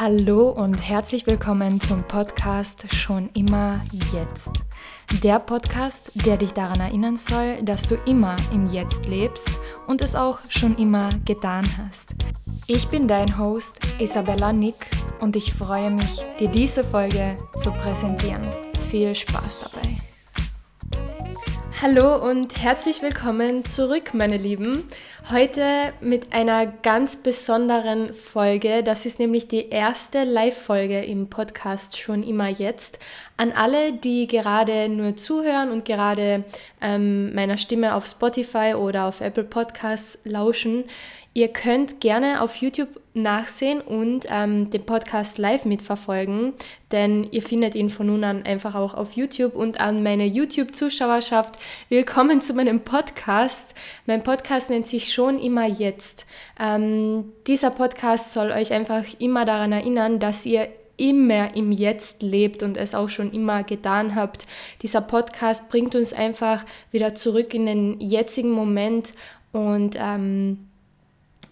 Hallo und herzlich willkommen zum Podcast Schon immer jetzt. Der Podcast, der dich daran erinnern soll, dass du immer im Jetzt lebst und es auch schon immer getan hast. Ich bin dein Host Isabella Nick und ich freue mich, dir diese Folge zu präsentieren. Viel Spaß dabei. Hallo und herzlich willkommen zurück, meine Lieben. Heute mit einer ganz besonderen Folge. Das ist nämlich die erste Live-Folge im Podcast schon immer jetzt. An alle, die gerade nur zuhören und gerade ähm, meiner Stimme auf Spotify oder auf Apple Podcasts lauschen. Ihr könnt gerne auf YouTube nachsehen und ähm, den Podcast live mitverfolgen, denn ihr findet ihn von nun an einfach auch auf YouTube und an meine YouTube-Zuschauerschaft. Willkommen zu meinem Podcast. Mein Podcast nennt sich schon immer jetzt. Ähm, dieser Podcast soll euch einfach immer daran erinnern, dass ihr immer im Jetzt lebt und es auch schon immer getan habt. Dieser Podcast bringt uns einfach wieder zurück in den jetzigen Moment und ähm,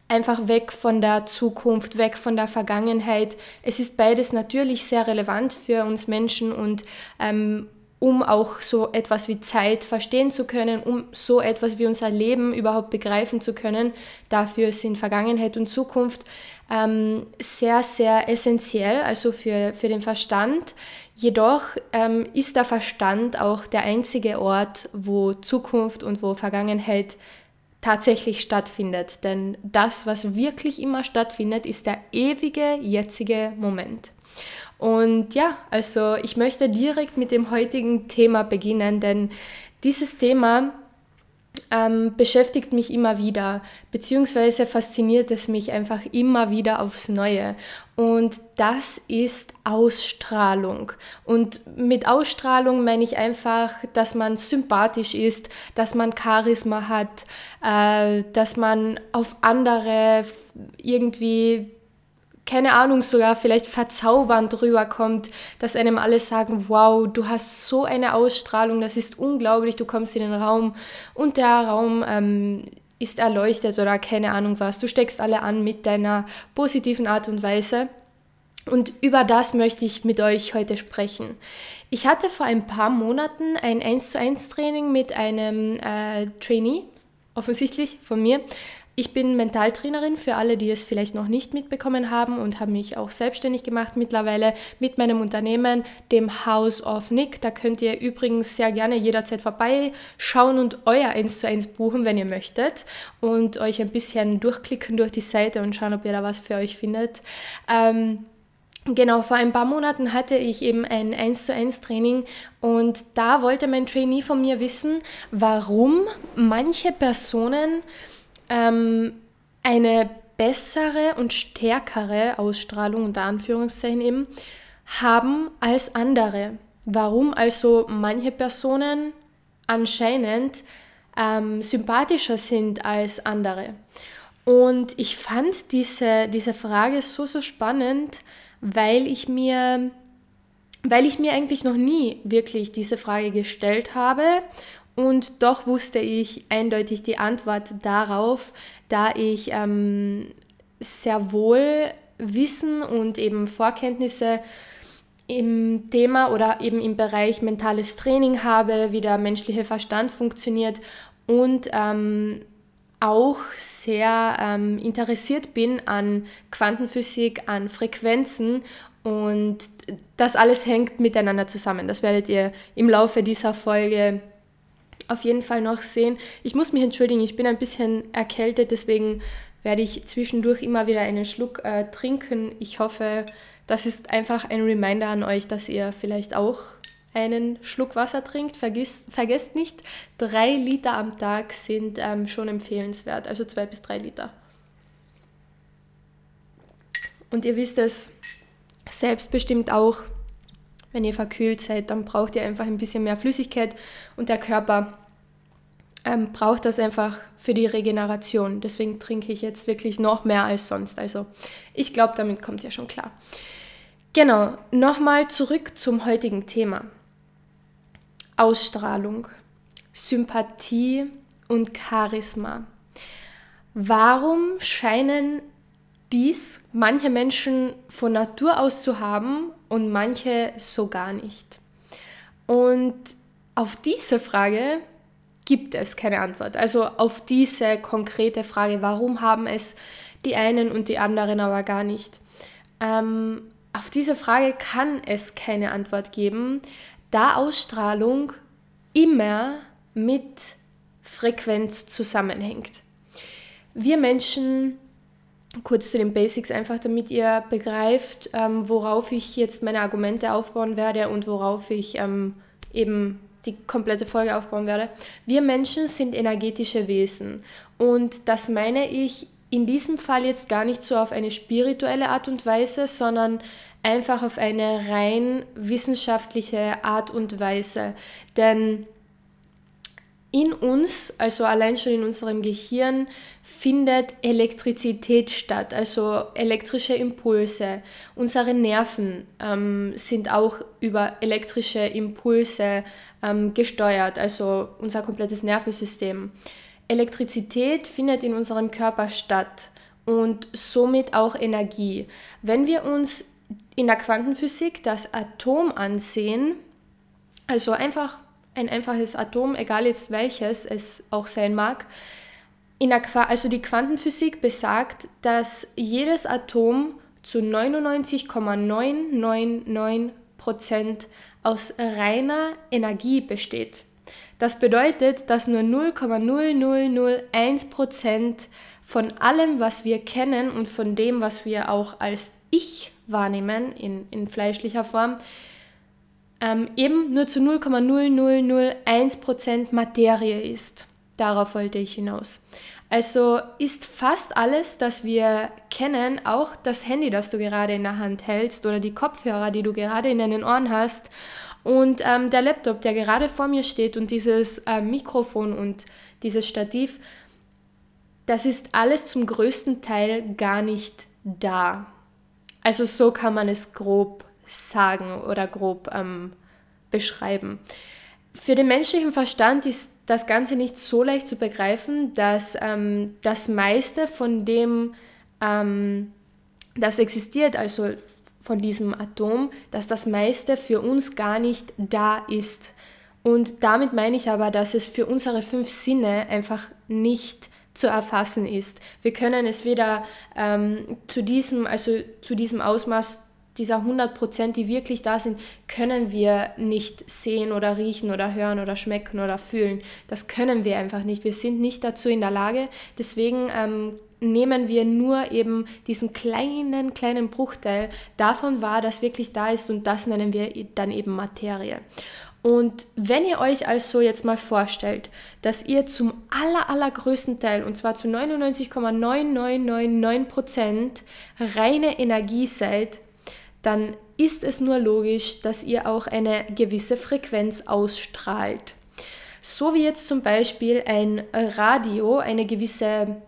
einfach weg von der Zukunft, weg von der Vergangenheit. Es ist beides natürlich sehr relevant für uns Menschen und ähm, um auch so etwas wie Zeit verstehen zu können, um so etwas wie unser Leben überhaupt begreifen zu können. Dafür sind Vergangenheit und Zukunft ähm, sehr, sehr essentiell, also für, für den Verstand. Jedoch ähm, ist der Verstand auch der einzige Ort, wo Zukunft und wo Vergangenheit tatsächlich stattfindet. Denn das, was wirklich immer stattfindet, ist der ewige jetzige Moment. Und ja, also ich möchte direkt mit dem heutigen Thema beginnen, denn dieses Thema ähm, beschäftigt mich immer wieder, beziehungsweise fasziniert es mich einfach immer wieder aufs Neue. Und das ist Ausstrahlung. Und mit Ausstrahlung meine ich einfach, dass man sympathisch ist, dass man Charisma hat, äh, dass man auf andere irgendwie keine Ahnung, sogar vielleicht verzaubernd rüberkommt, dass einem alle sagen, wow, du hast so eine Ausstrahlung, das ist unglaublich, du kommst in den Raum und der Raum ähm, ist erleuchtet oder keine Ahnung was. Du steckst alle an mit deiner positiven Art und Weise. Und über das möchte ich mit euch heute sprechen. Ich hatte vor ein paar Monaten ein 1 zu 1 Training mit einem äh, Trainee, offensichtlich von mir, ich bin Mentaltrainerin für alle, die es vielleicht noch nicht mitbekommen haben und habe mich auch selbstständig gemacht mittlerweile mit meinem Unternehmen, dem House of Nick. Da könnt ihr übrigens sehr gerne jederzeit vorbeischauen und euer 1 zu 1 buchen, wenn ihr möchtet und euch ein bisschen durchklicken durch die Seite und schauen, ob ihr da was für euch findet. Ähm, Genau, vor ein paar Monaten hatte ich eben ein 1 zu 1 Training und da wollte mein Trainee von mir wissen, warum manche Personen ähm, eine bessere und stärkere Ausstrahlung unter Anführungszeichen eben haben als andere. Warum also manche Personen anscheinend ähm, sympathischer sind als andere. Und ich fand diese, diese Frage so, so spannend, weil ich mir weil ich mir eigentlich noch nie wirklich diese Frage gestellt habe und doch wusste ich eindeutig die Antwort darauf, da ich ähm, sehr wohl Wissen und eben Vorkenntnisse im Thema oder eben im Bereich mentales Training habe, wie der menschliche Verstand funktioniert und ähm, auch sehr ähm, interessiert bin an Quantenphysik, an Frequenzen und das alles hängt miteinander zusammen. Das werdet ihr im Laufe dieser Folge auf jeden Fall noch sehen. Ich muss mich entschuldigen, ich bin ein bisschen erkältet, deswegen werde ich zwischendurch immer wieder einen Schluck äh, trinken. Ich hoffe, das ist einfach ein Reminder an euch, dass ihr vielleicht auch einen Schluck Wasser trinkt. Vergiss, vergesst nicht, drei Liter am Tag sind ähm, schon empfehlenswert, also zwei bis drei Liter. Und ihr wisst es selbstbestimmt auch, wenn ihr verkühlt seid, dann braucht ihr einfach ein bisschen mehr Flüssigkeit und der Körper ähm, braucht das einfach für die Regeneration. Deswegen trinke ich jetzt wirklich noch mehr als sonst. Also ich glaube, damit kommt ihr schon klar. Genau, nochmal zurück zum heutigen Thema. Ausstrahlung, Sympathie und Charisma. Warum scheinen dies manche Menschen von Natur aus zu haben und manche so gar nicht. Und auf diese Frage gibt es keine Antwort. Also auf diese konkrete Frage, warum haben es die einen und die anderen aber gar nicht. Ähm, auf diese Frage kann es keine Antwort geben, da Ausstrahlung immer mit Frequenz zusammenhängt. Wir Menschen, kurz zu den Basics, einfach damit ihr begreift, ähm, worauf ich jetzt meine Argumente aufbauen werde und worauf ich ähm, eben die komplette Folge aufbauen werde. Wir Menschen sind energetische Wesen und das meine ich in diesem Fall jetzt gar nicht so auf eine spirituelle Art und Weise, sondern einfach auf eine rein wissenschaftliche Art und Weise. Denn in uns, also allein schon in unserem Gehirn, findet Elektrizität statt, also elektrische Impulse. Unsere Nerven ähm, sind auch über elektrische Impulse ähm, gesteuert, also unser komplettes Nervensystem. Elektrizität findet in unserem Körper statt und somit auch Energie. Wenn wir uns in der Quantenphysik das Atom ansehen, also einfach ein einfaches Atom, egal jetzt welches es auch sein mag, in der also die Quantenphysik besagt, dass jedes Atom zu 99,999% aus reiner Energie besteht. Das bedeutet, dass nur 0,0001% von allem, was wir kennen und von dem, was wir auch als Ich wahrnehmen, in, in fleischlicher Form, ähm, eben nur zu 0,0001% Materie ist. Darauf wollte ich hinaus. Also ist fast alles, das wir kennen, auch das Handy, das du gerade in der Hand hältst oder die Kopfhörer, die du gerade in deinen Ohren hast und ähm, der Laptop, der gerade vor mir steht und dieses äh, Mikrofon und dieses Stativ, das ist alles zum größten Teil gar nicht da. Also so kann man es grob sagen oder grob ähm, beschreiben. Für den menschlichen Verstand ist das Ganze nicht so leicht zu begreifen, dass ähm, das meiste von dem, ähm, das existiert, also von diesem Atom, dass das meiste für uns gar nicht da ist. Und damit meine ich aber, dass es für unsere fünf Sinne einfach nicht zu erfassen ist. Wir können es weder ähm, zu diesem, also zu diesem Ausmaß dieser 100 Prozent, die wirklich da sind, können wir nicht sehen oder riechen oder hören oder schmecken oder fühlen. Das können wir einfach nicht. Wir sind nicht dazu in der Lage. Deswegen ähm, nehmen wir nur eben diesen kleinen, kleinen Bruchteil davon wahr, das wirklich da ist und das nennen wir dann eben Materie. Und wenn ihr euch also jetzt mal vorstellt, dass ihr zum aller, allergrößten Teil, und zwar zu 99,9999% reine Energie seid, dann ist es nur logisch, dass ihr auch eine gewisse Frequenz ausstrahlt. So wie jetzt zum Beispiel ein Radio eine gewisse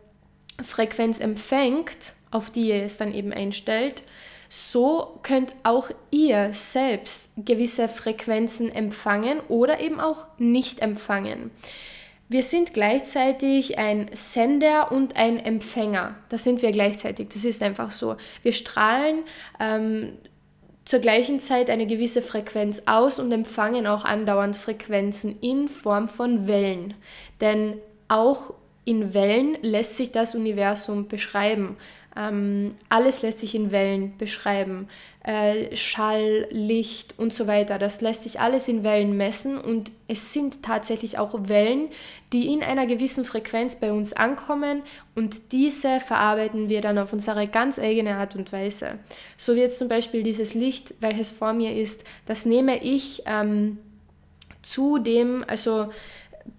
Frequenz empfängt, auf die ihr es dann eben einstellt, so könnt auch ihr selbst gewisse Frequenzen empfangen oder eben auch nicht empfangen. Wir sind gleichzeitig ein Sender und ein Empfänger. Das sind wir gleichzeitig. Das ist einfach so. Wir strahlen ähm, zur gleichen Zeit eine gewisse Frequenz aus und empfangen auch andauernd Frequenzen in Form von Wellen. Denn auch in Wellen lässt sich das Universum beschreiben. Ähm, alles lässt sich in Wellen beschreiben. Äh, Schall, Licht und so weiter. Das lässt sich alles in Wellen messen und es sind tatsächlich auch Wellen, die in einer gewissen Frequenz bei uns ankommen und diese verarbeiten wir dann auf unsere ganz eigene Art und Weise. So wie jetzt zum Beispiel dieses Licht, welches vor mir ist, das nehme ich ähm, zu dem, also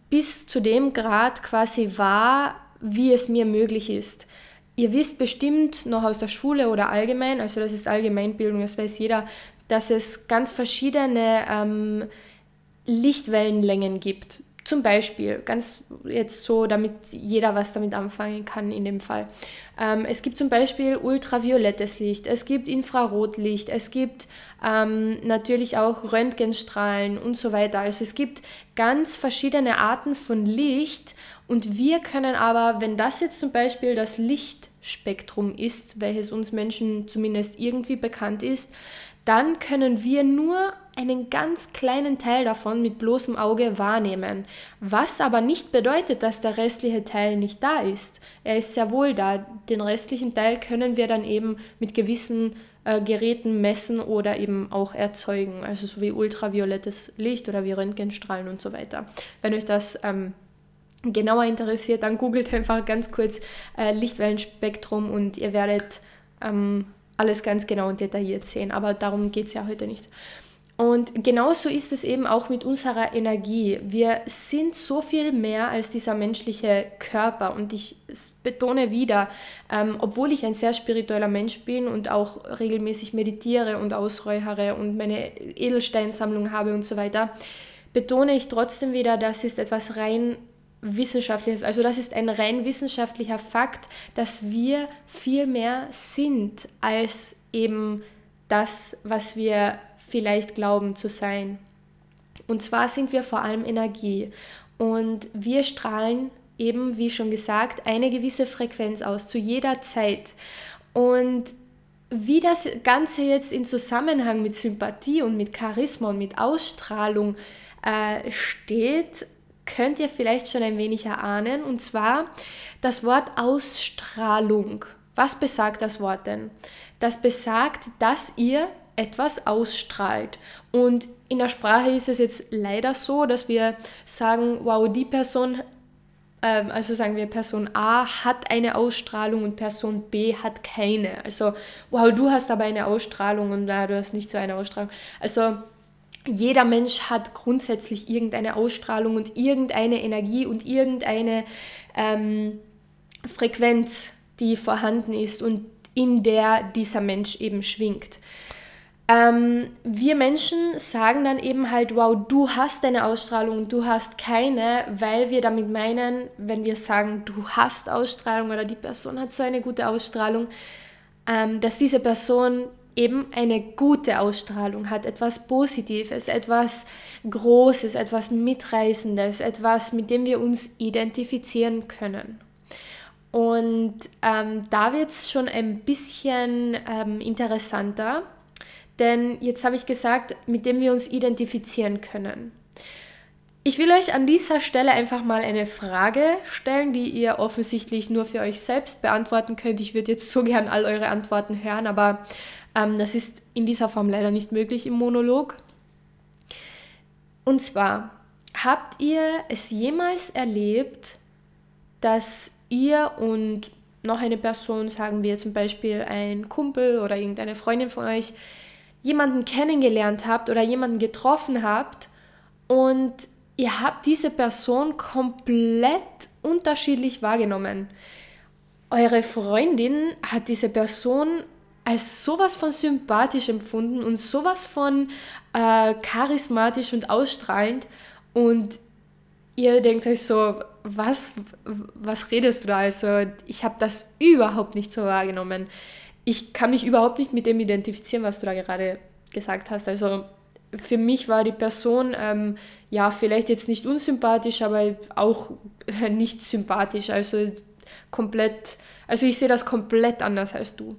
bis zu dem Grad quasi wahr, wie es mir möglich ist. Ihr wisst bestimmt noch aus der Schule oder allgemein, also das ist Allgemeinbildung, das weiß jeder, dass es ganz verschiedene ähm, Lichtwellenlängen gibt. Zum Beispiel, ganz jetzt so, damit jeder was damit anfangen kann in dem Fall. Ähm, es gibt zum Beispiel ultraviolettes Licht, es gibt Infrarotlicht, es gibt ähm, natürlich auch Röntgenstrahlen und so weiter. Also es gibt ganz verschiedene Arten von Licht und wir können aber, wenn das jetzt zum Beispiel das Licht Spektrum ist, welches uns Menschen zumindest irgendwie bekannt ist, dann können wir nur einen ganz kleinen Teil davon mit bloßem Auge wahrnehmen. Was aber nicht bedeutet, dass der restliche Teil nicht da ist. Er ist sehr wohl da. Den restlichen Teil können wir dann eben mit gewissen äh, Geräten messen oder eben auch erzeugen. Also so wie ultraviolettes Licht oder wie Röntgenstrahlen und so weiter. Wenn euch das ähm, genauer interessiert, dann googelt einfach ganz kurz äh, Lichtwellenspektrum und ihr werdet ähm, alles ganz genau und detailliert sehen. Aber darum geht es ja heute nicht. Und genauso ist es eben auch mit unserer Energie. Wir sind so viel mehr als dieser menschliche Körper. Und ich betone wieder, ähm, obwohl ich ein sehr spiritueller Mensch bin und auch regelmäßig meditiere und ausräuchere und meine Edelsteinsammlung habe und so weiter, betone ich trotzdem wieder, das ist etwas rein wissenschaftliches, also das ist ein rein wissenschaftlicher Fakt, dass wir viel mehr sind als eben das, was wir vielleicht glauben zu sein. Und zwar sind wir vor allem Energie und wir strahlen eben, wie schon gesagt, eine gewisse Frequenz aus zu jeder Zeit. Und wie das Ganze jetzt in Zusammenhang mit Sympathie und mit Charisma und mit Ausstrahlung äh, steht, könnt ihr vielleicht schon ein wenig erahnen. Und zwar das Wort Ausstrahlung. Was besagt das Wort denn? Das besagt, dass ihr etwas ausstrahlt. Und in der Sprache ist es jetzt leider so, dass wir sagen, wow, die Person, ähm, also sagen wir, Person A hat eine Ausstrahlung und Person B hat keine. Also, wow, du hast aber eine Ausstrahlung und na, du hast nicht so eine Ausstrahlung. Also, jeder Mensch hat grundsätzlich irgendeine Ausstrahlung und irgendeine Energie und irgendeine ähm, Frequenz, die vorhanden ist und in der dieser Mensch eben schwingt. Ähm, wir Menschen sagen dann eben halt, wow, du hast eine Ausstrahlung du hast keine, weil wir damit meinen, wenn wir sagen, du hast Ausstrahlung oder die Person hat so eine gute Ausstrahlung, ähm, dass diese Person eben eine gute Ausstrahlung hat, etwas Positives, etwas Großes, etwas Mitreißendes, etwas, mit dem wir uns identifizieren können. Und ähm, da wird es schon ein bisschen ähm, interessanter, denn jetzt habe ich gesagt, mit dem wir uns identifizieren können. Ich will euch an dieser Stelle einfach mal eine Frage stellen, die ihr offensichtlich nur für euch selbst beantworten könnt. Ich würde jetzt so gern all eure Antworten hören, aber ähm, das ist in dieser Form leider nicht möglich im Monolog. Und zwar, habt ihr es jemals erlebt, dass ihr und noch eine Person, sagen wir zum Beispiel ein Kumpel oder irgendeine Freundin von euch, jemanden kennengelernt habt oder jemanden getroffen habt und ihr habt diese Person komplett unterschiedlich wahrgenommen. Eure Freundin hat diese Person als sowas von sympathisch empfunden und sowas von äh, charismatisch und ausstrahlend und ihr denkt euch so, was, was redest du da? Also ich habe das überhaupt nicht so wahrgenommen. Ich kann mich überhaupt nicht mit dem identifizieren, was du da gerade gesagt hast. Also für mich war die Person ähm, ja vielleicht jetzt nicht unsympathisch, aber auch nicht sympathisch. Also komplett, also ich sehe das komplett anders als du.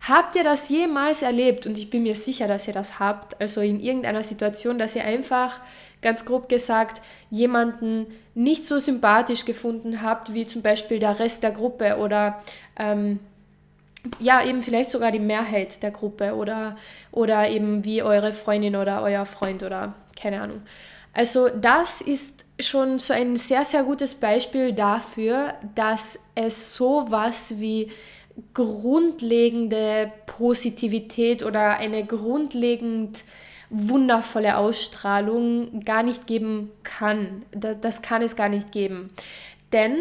Habt ihr das jemals erlebt? Und ich bin mir sicher, dass ihr das habt. Also in irgendeiner Situation, dass ihr einfach, ganz grob gesagt, jemanden nicht so sympathisch gefunden habt, wie zum Beispiel der Rest der Gruppe oder ähm, ja, eben vielleicht sogar die Mehrheit der Gruppe oder, oder eben wie eure Freundin oder euer Freund oder keine Ahnung. Also das ist schon so ein sehr, sehr gutes Beispiel dafür, dass es sowas wie grundlegende Positivität oder eine grundlegend wundervolle Ausstrahlung gar nicht geben kann. Das kann es gar nicht geben. Denn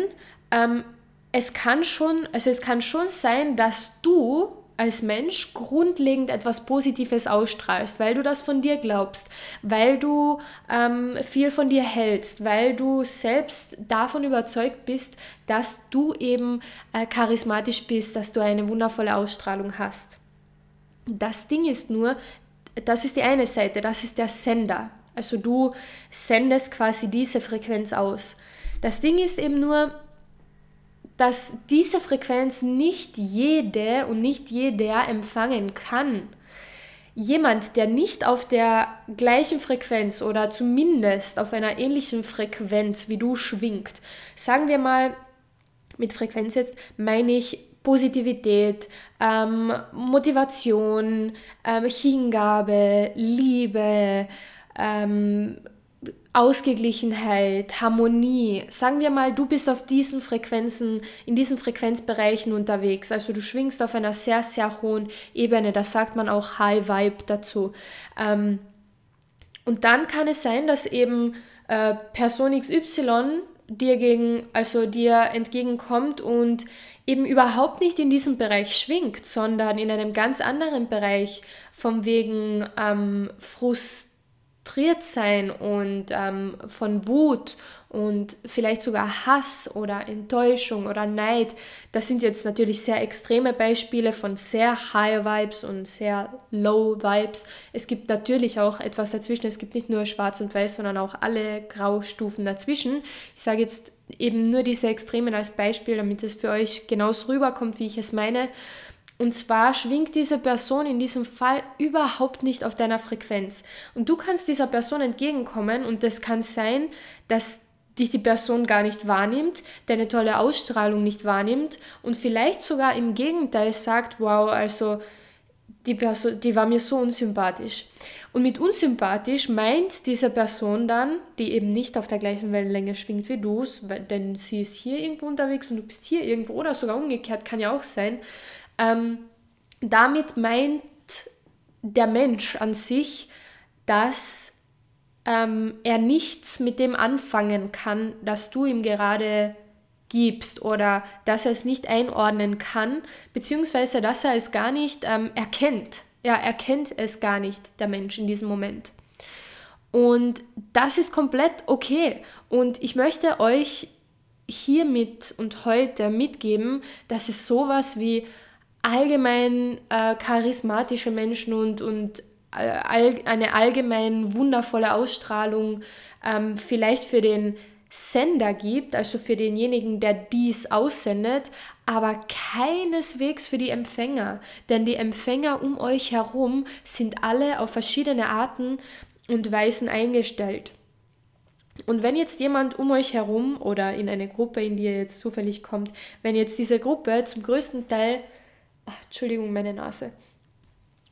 ähm, es kann schon, also es kann schon sein, dass du als Mensch grundlegend etwas Positives ausstrahlst, weil du das von dir glaubst, weil du ähm, viel von dir hältst, weil du selbst davon überzeugt bist, dass du eben äh, charismatisch bist, dass du eine wundervolle Ausstrahlung hast. Das Ding ist nur, das ist die eine Seite, das ist der Sender. Also du sendest quasi diese Frequenz aus. Das Ding ist eben nur, dass diese Frequenz nicht jede und nicht jeder empfangen kann. Jemand, der nicht auf der gleichen Frequenz oder zumindest auf einer ähnlichen Frequenz wie du schwingt, sagen wir mal, mit Frequenz jetzt meine ich Positivität, ähm, Motivation, ähm, Hingabe, Liebe, ähm, Ausgeglichenheit, Harmonie. Sagen wir mal, du bist auf diesen Frequenzen, in diesen Frequenzbereichen unterwegs. Also du schwingst auf einer sehr, sehr hohen Ebene. Da sagt man auch High Vibe dazu. Ähm, und dann kann es sein, dass eben äh, Person XY dir gegen, also dir entgegenkommt und eben überhaupt nicht in diesem Bereich schwingt, sondern in einem ganz anderen Bereich, von wegen ähm, Frust frustriert sein und ähm, von Wut und vielleicht sogar Hass oder Enttäuschung oder Neid. Das sind jetzt natürlich sehr extreme Beispiele von sehr High Vibes und sehr Low Vibes. Es gibt natürlich auch etwas dazwischen. Es gibt nicht nur Schwarz und Weiß, sondern auch alle Graustufen dazwischen. Ich sage jetzt eben nur diese Extremen als Beispiel, damit es für euch genauso rüberkommt, wie ich es meine. Und zwar schwingt diese Person in diesem Fall überhaupt nicht auf deiner Frequenz. Und du kannst dieser Person entgegenkommen und es kann sein, dass dich die Person gar nicht wahrnimmt, deine tolle Ausstrahlung nicht wahrnimmt und vielleicht sogar im Gegenteil sagt, wow, also die Person, die war mir so unsympathisch. Und mit unsympathisch meint diese Person dann, die eben nicht auf der gleichen Wellenlänge schwingt wie du, denn sie ist hier irgendwo unterwegs und du bist hier irgendwo oder sogar umgekehrt, kann ja auch sein, ähm, damit meint der Mensch an sich, dass ähm, er nichts mit dem anfangen kann, das du ihm gerade gibst oder dass er es nicht einordnen kann, beziehungsweise dass er es gar nicht ähm, erkennt. Er erkennt es gar nicht, der Mensch in diesem Moment. Und das ist komplett okay. Und ich möchte euch hiermit und heute mitgeben, dass es sowas wie allgemein äh, charismatische Menschen und, und äh, all, eine allgemein wundervolle Ausstrahlung ähm, vielleicht für den Sender gibt, also für denjenigen, der dies aussendet, aber keineswegs für die Empfänger. Denn die Empfänger um euch herum sind alle auf verschiedene Arten und Weisen eingestellt. Und wenn jetzt jemand um euch herum oder in eine Gruppe, in die ihr jetzt zufällig kommt, wenn jetzt diese Gruppe zum größten Teil ach, Entschuldigung, meine Nase.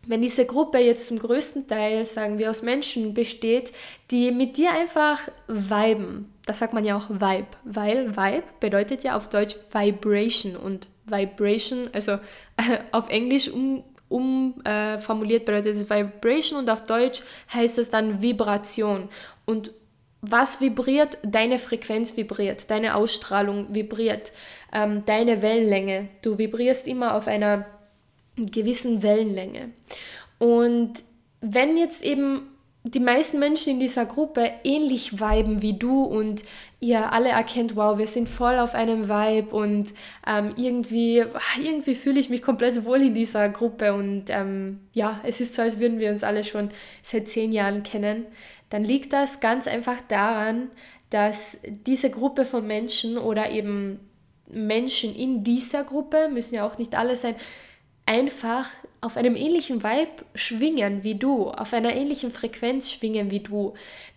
Wenn diese Gruppe jetzt zum größten Teil, sagen wir, aus Menschen besteht, die mit dir einfach viben, das sagt man ja auch Vibe, weil Vibe bedeutet ja auf Deutsch Vibration und Vibration, also auf Englisch um, umformuliert äh, bedeutet es Vibration und auf Deutsch heißt es dann Vibration. Und was vibriert? Deine Frequenz vibriert, deine Ausstrahlung vibriert, ähm, deine Wellenlänge. Du vibrierst immer auf einer gewissen Wellenlänge. Und wenn jetzt eben die meisten Menschen in dieser Gruppe ähnlich viben wie du und ihr alle erkennt, wow, wir sind voll auf einem Vibe und ähm, irgendwie, irgendwie fühle ich mich komplett wohl in dieser Gruppe und ähm, ja, es ist so, als würden wir uns alle schon seit zehn Jahren kennen, dann liegt das ganz einfach daran, dass diese Gruppe von Menschen oder eben Menschen in dieser Gruppe, müssen ja auch nicht alle sein, einfach auf einem ähnlichen Vibe schwingen wie du, auf einer ähnlichen Frequenz schwingen wie du.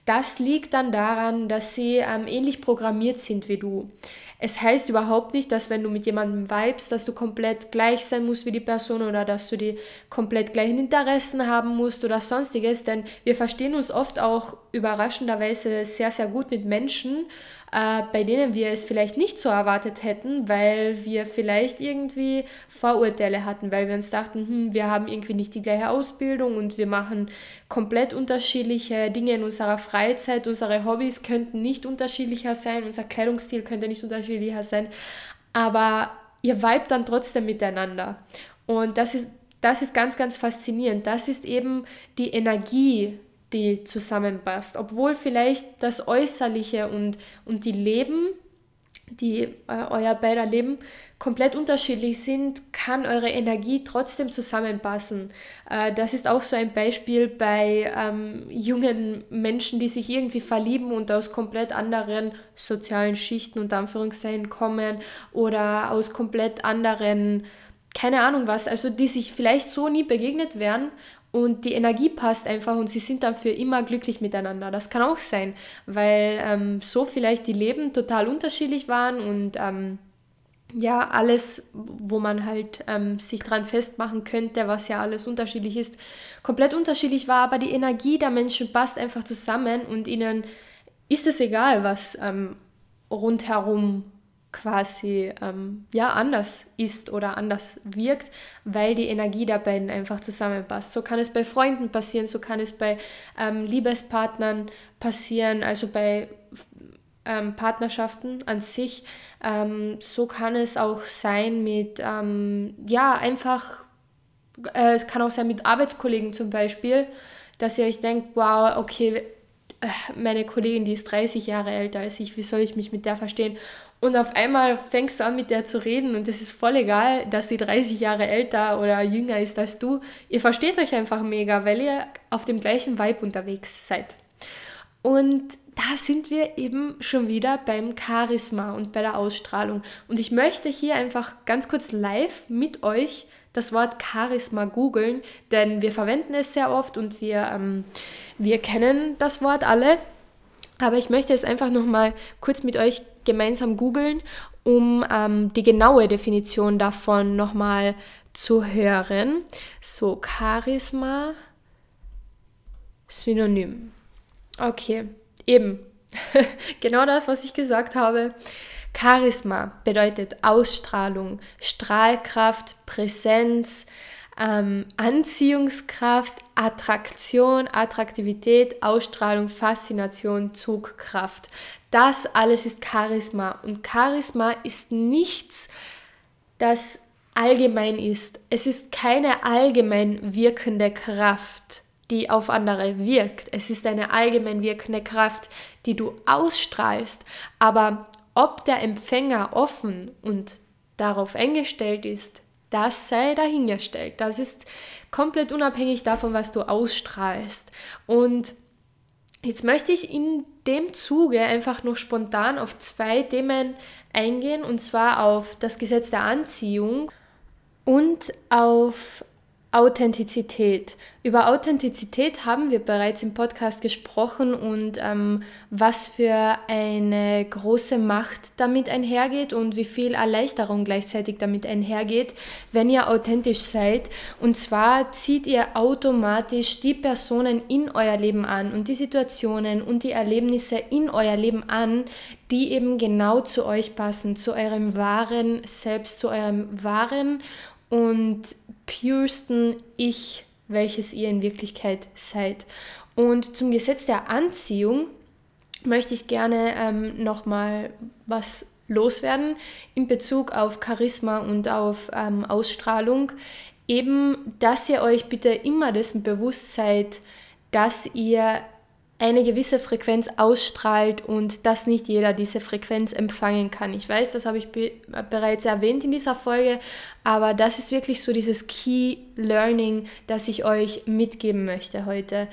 Das liegt dann daran, dass sie ähm, ähnlich programmiert sind wie du. Es heißt überhaupt nicht, dass wenn du mit jemandem vibest, dass du komplett gleich sein musst wie die Person oder dass du die komplett gleichen Interessen haben musst oder sonstiges, denn wir verstehen uns oft auch überraschenderweise sehr, sehr gut mit Menschen, äh, bei denen wir es vielleicht nicht so erwartet hätten, weil wir vielleicht irgendwie Vorurteile hatten, weil wir uns dachten, hm, wir haben irgendwie nicht die gleiche Ausbildung und wir machen komplett unterschiedliche Dinge in unserer Freizeit, unsere Hobbys könnten nicht unterschiedlicher sein, unser Kleidungsstil könnte nicht unterschiedlicher sein, aber ihr vibet dann trotzdem miteinander. Und das ist, das ist ganz, ganz faszinierend. Das ist eben die Energie, die zusammenpasst. Obwohl vielleicht das Äußerliche und, und die Leben die äh, euer beider Leben komplett unterschiedlich sind, kann eure Energie trotzdem zusammenpassen. Äh, das ist auch so ein Beispiel bei ähm, jungen Menschen, die sich irgendwie verlieben und aus komplett anderen sozialen Schichten und Anführungszeichen kommen oder aus komplett anderen, keine Ahnung was, also die sich vielleicht so nie begegnet wären und die Energie passt einfach und sie sind dann für immer glücklich miteinander. Das kann auch sein, weil ähm, so vielleicht die Leben total unterschiedlich waren und ähm, ja, alles, wo man halt ähm, sich dran festmachen könnte, was ja alles unterschiedlich ist, komplett unterschiedlich war, aber die Energie der Menschen passt einfach zusammen und ihnen ist es egal, was ähm, rundherum quasi ähm, ja anders ist oder anders wirkt, weil die Energie der beiden einfach zusammenpasst. So kann es bei Freunden passieren, so kann es bei ähm, Liebespartnern passieren, also bei ähm, Partnerschaften an sich. Ähm, so kann es auch sein mit, ähm, ja, einfach, äh, es kann auch sein mit Arbeitskollegen zum Beispiel, dass ihr euch denkt, wow, okay, äh, meine Kollegin, die ist 30 Jahre älter als ich, wie soll ich mich mit der verstehen? Und auf einmal fängst du an, mit der zu reden und es ist voll egal, dass sie 30 Jahre älter oder jünger ist als du. Ihr versteht euch einfach mega, weil ihr auf dem gleichen Vibe unterwegs seid. Und da sind wir eben schon wieder beim Charisma und bei der Ausstrahlung. Und ich möchte hier einfach ganz kurz live mit euch das Wort Charisma googeln, denn wir verwenden es sehr oft und wir, ähm, wir kennen das Wort alle. Aber ich möchte es einfach nochmal kurz mit euch gemeinsam googeln, um ähm, die genaue Definition davon nochmal zu hören. So, Charisma, Synonym. Okay, eben. genau das, was ich gesagt habe. Charisma bedeutet Ausstrahlung, Strahlkraft, Präsenz, ähm, Anziehungskraft, Attraktion, Attraktivität, Ausstrahlung, Faszination, Zugkraft. Das alles ist Charisma. Und Charisma ist nichts, das allgemein ist. Es ist keine allgemein wirkende Kraft, die auf andere wirkt. Es ist eine allgemein wirkende Kraft, die du ausstrahlst. Aber ob der Empfänger offen und darauf eingestellt ist, das sei dahingestellt. Das ist komplett unabhängig davon, was du ausstrahlst. Und jetzt möchte ich in dem Zuge einfach noch spontan auf zwei Themen eingehen, und zwar auf das Gesetz der Anziehung und auf Authentizität. Über Authentizität haben wir bereits im Podcast gesprochen und ähm, was für eine große Macht damit einhergeht und wie viel Erleichterung gleichzeitig damit einhergeht, wenn ihr authentisch seid. Und zwar zieht ihr automatisch die Personen in euer Leben an und die Situationen und die Erlebnisse in euer Leben an, die eben genau zu euch passen, zu eurem wahren Selbst, zu eurem wahren und puresten Ich, welches ihr in Wirklichkeit seid. Und zum Gesetz der Anziehung möchte ich gerne ähm, nochmal was loswerden in Bezug auf Charisma und auf ähm, Ausstrahlung. Eben, dass ihr euch bitte immer dessen bewusst seid, dass ihr eine gewisse Frequenz ausstrahlt und dass nicht jeder diese Frequenz empfangen kann. Ich weiß, das habe ich be bereits erwähnt in dieser Folge, aber das ist wirklich so dieses Key Learning, das ich euch mitgeben möchte heute.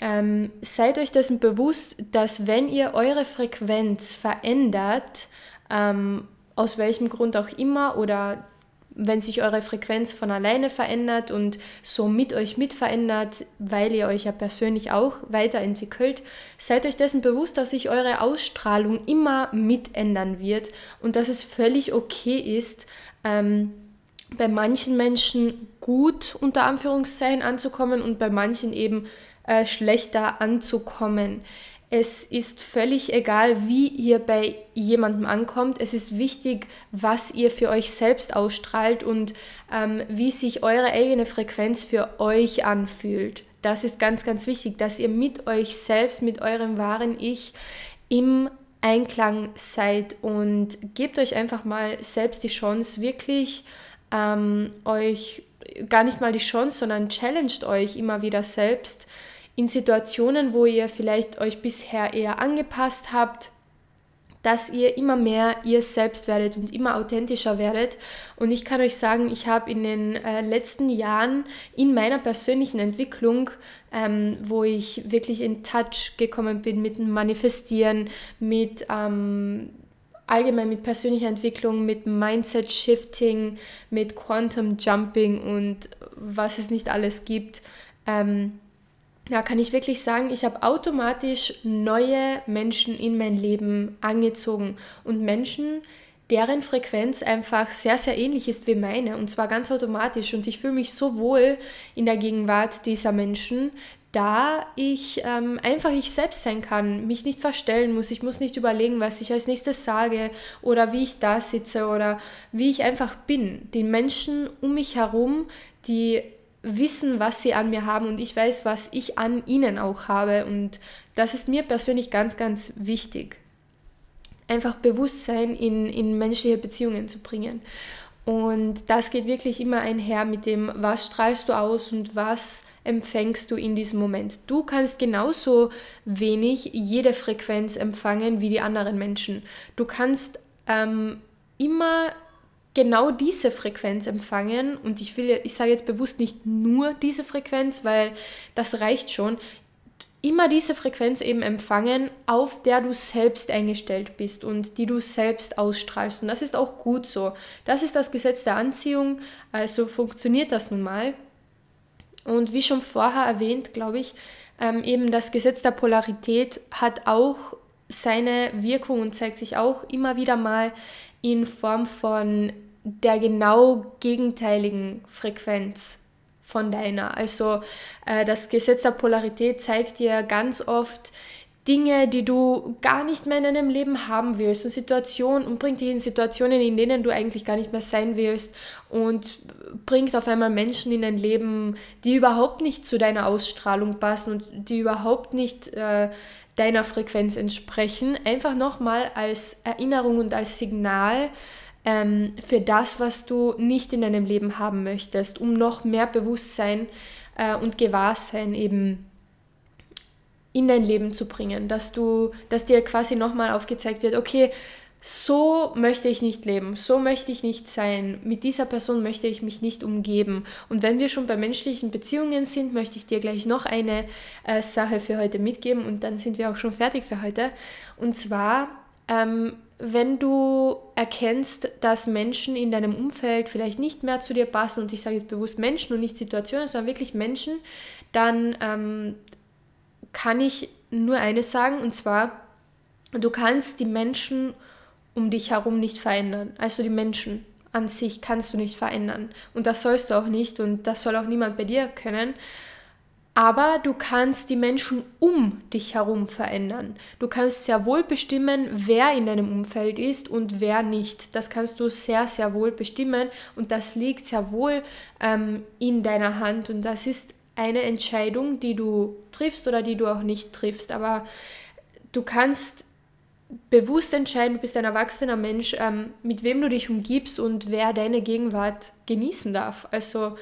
Ähm, seid euch dessen bewusst, dass wenn ihr eure Frequenz verändert, ähm, aus welchem Grund auch immer oder wenn sich eure Frequenz von alleine verändert und so mit euch mit verändert, weil ihr euch ja persönlich auch weiterentwickelt, seid euch dessen bewusst, dass sich eure Ausstrahlung immer mit ändern wird und dass es völlig okay ist, ähm, bei manchen Menschen gut unter Anführungszeichen anzukommen und bei manchen eben äh, schlechter anzukommen. Es ist völlig egal, wie ihr bei jemandem ankommt. Es ist wichtig, was ihr für euch selbst ausstrahlt und ähm, wie sich eure eigene Frequenz für euch anfühlt. Das ist ganz, ganz wichtig, dass ihr mit euch selbst, mit eurem wahren Ich im Einklang seid und gebt euch einfach mal selbst die Chance, wirklich ähm, euch gar nicht mal die Chance, sondern challenged euch immer wieder selbst in Situationen, wo ihr vielleicht euch bisher eher angepasst habt, dass ihr immer mehr ihr selbst werdet und immer authentischer werdet. Und ich kann euch sagen, ich habe in den äh, letzten Jahren in meiner persönlichen Entwicklung, ähm, wo ich wirklich in Touch gekommen bin mit dem Manifestieren, mit ähm, allgemein mit persönlicher Entwicklung, mit Mindset Shifting, mit Quantum Jumping und was es nicht alles gibt, ähm, ja, kann ich wirklich sagen, ich habe automatisch neue Menschen in mein Leben angezogen und Menschen, deren Frequenz einfach sehr, sehr ähnlich ist wie meine und zwar ganz automatisch und ich fühle mich so wohl in der Gegenwart dieser Menschen, da ich ähm, einfach ich selbst sein kann, mich nicht verstellen muss, ich muss nicht überlegen, was ich als nächstes sage oder wie ich da sitze oder wie ich einfach bin. Die Menschen um mich herum, die wissen, was sie an mir haben und ich weiß, was ich an ihnen auch habe. Und das ist mir persönlich ganz, ganz wichtig. Einfach Bewusstsein in, in menschliche Beziehungen zu bringen. Und das geht wirklich immer einher mit dem, was strahlst du aus und was empfängst du in diesem Moment. Du kannst genauso wenig jede Frequenz empfangen wie die anderen Menschen. Du kannst ähm, immer genau diese Frequenz empfangen und ich will, ich sage jetzt bewusst nicht nur diese Frequenz, weil das reicht schon. Immer diese Frequenz eben empfangen, auf der du selbst eingestellt bist und die du selbst ausstrahlst. Und das ist auch gut so. Das ist das Gesetz der Anziehung, also funktioniert das nun mal. Und wie schon vorher erwähnt, glaube ich, ähm, eben das Gesetz der Polarität hat auch seine Wirkung und zeigt sich auch immer wieder mal in Form von der genau gegenteiligen Frequenz von deiner. Also äh, das Gesetz der Polarität zeigt dir ganz oft Dinge, die du gar nicht mehr in deinem Leben haben willst und Situationen und bringt dich in Situationen, in denen du eigentlich gar nicht mehr sein willst und bringt auf einmal Menschen in dein Leben, die überhaupt nicht zu deiner Ausstrahlung passen und die überhaupt nicht äh, deiner Frequenz entsprechen. Einfach nochmal als Erinnerung und als Signal, ähm, für das, was du nicht in deinem Leben haben möchtest, um noch mehr Bewusstsein äh, und Gewahrsein eben in dein Leben zu bringen, dass du, dass dir quasi nochmal aufgezeigt wird, okay, so möchte ich nicht leben, so möchte ich nicht sein, mit dieser Person möchte ich mich nicht umgeben. Und wenn wir schon bei menschlichen Beziehungen sind, möchte ich dir gleich noch eine äh, Sache für heute mitgeben und dann sind wir auch schon fertig für heute. Und zwar ähm, wenn du erkennst, dass Menschen in deinem Umfeld vielleicht nicht mehr zu dir passen, und ich sage jetzt bewusst Menschen und nicht Situationen, sondern wirklich Menschen, dann ähm, kann ich nur eines sagen, und zwar, du kannst die Menschen um dich herum nicht verändern. Also die Menschen an sich kannst du nicht verändern. Und das sollst du auch nicht und das soll auch niemand bei dir können. Aber du kannst die Menschen um dich herum verändern. Du kannst sehr wohl bestimmen, wer in deinem Umfeld ist und wer nicht. Das kannst du sehr, sehr wohl bestimmen und das liegt sehr wohl ähm, in deiner Hand und das ist eine Entscheidung, die du triffst oder die du auch nicht triffst. Aber du kannst bewusst entscheiden, du bist ein erwachsener Mensch, ähm, mit wem du dich umgibst und wer deine Gegenwart genießen darf. Also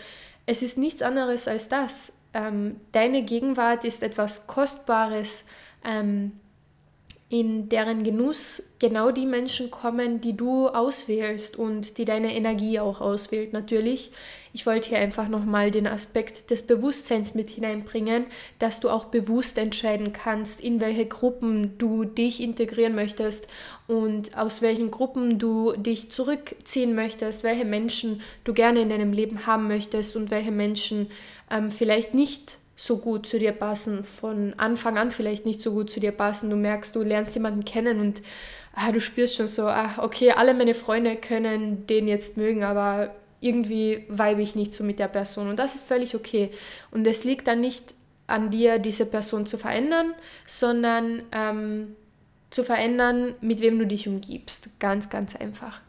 es ist nichts anderes als das ähm, deine Gegenwart ist etwas Kostbares, ähm, in deren Genuss genau die Menschen kommen, die du auswählst und die deine Energie auch auswählt. Natürlich, ich wollte hier einfach nochmal den Aspekt des Bewusstseins mit hineinbringen, dass du auch bewusst entscheiden kannst, in welche Gruppen du dich integrieren möchtest und aus welchen Gruppen du dich zurückziehen möchtest, welche Menschen du gerne in deinem Leben haben möchtest und welche Menschen ähm, vielleicht nicht so gut zu dir passen, von Anfang an vielleicht nicht so gut zu dir passen. Du merkst, du lernst jemanden kennen und ah, du spürst schon so, ah, okay, alle meine Freunde können den jetzt mögen, aber irgendwie weibe ich nicht so mit der Person. Und das ist völlig okay. Und es liegt dann nicht an dir, diese Person zu verändern, sondern ähm, zu verändern, mit wem du dich umgibst. Ganz, ganz einfach.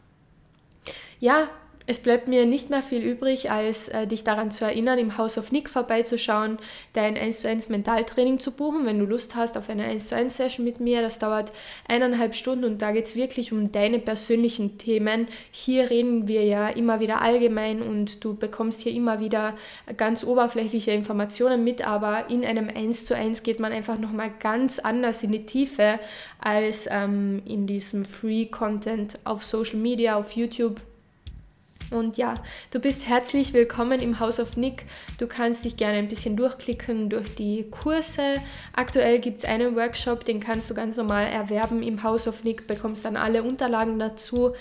Ja, es bleibt mir nicht mehr viel übrig, als äh, dich daran zu erinnern, im House of Nick vorbeizuschauen, dein 1 zu 1 Mentaltraining zu buchen, wenn du Lust hast auf eine 1 zu 1 Session mit mir. Das dauert eineinhalb Stunden und da geht es wirklich um deine persönlichen Themen. Hier reden wir ja immer wieder allgemein und du bekommst hier immer wieder ganz oberflächliche Informationen mit, aber in einem 1 zu 1 geht man einfach nochmal ganz anders in die Tiefe als ähm, in diesem Free Content auf Social Media, auf YouTube und ja, du bist herzlich willkommen im House of Nick. Du kannst dich gerne ein bisschen durchklicken durch die Kurse. Aktuell gibt es einen Workshop, den kannst du ganz normal erwerben im House of Nick, bekommst dann alle Unterlagen dazu.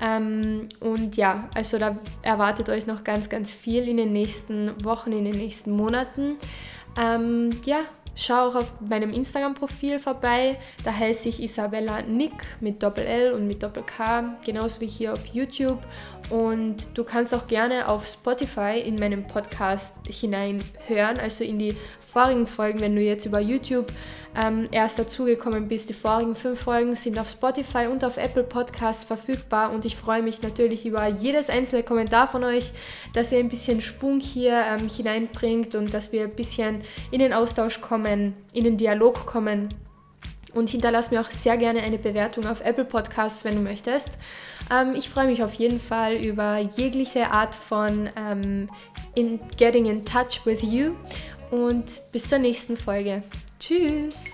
Ähm, und ja, also da erwartet euch noch ganz, ganz viel in den nächsten Wochen, in den nächsten Monaten. Ähm, ja, Schau auch auf meinem Instagram-Profil vorbei. Da heiße ich Isabella Nick mit Doppel-L und mit Doppel-K, genauso wie hier auf YouTube. Und du kannst auch gerne auf Spotify in meinem Podcast hineinhören, also in die vorigen Folgen, wenn du jetzt über YouTube ähm, erst dazugekommen bist. Die vorigen fünf Folgen sind auf Spotify und auf Apple Podcasts verfügbar und ich freue mich natürlich über jedes einzelne Kommentar von euch, dass ihr ein bisschen Schwung hier ähm, hineinbringt und dass wir ein bisschen in den Austausch kommen, in den Dialog kommen. Und hinterlass mir auch sehr gerne eine Bewertung auf Apple Podcasts, wenn du möchtest. Ähm, ich freue mich auf jeden Fall über jegliche Art von ähm, in Getting in Touch with You und bis zur nächsten Folge. Tschüss!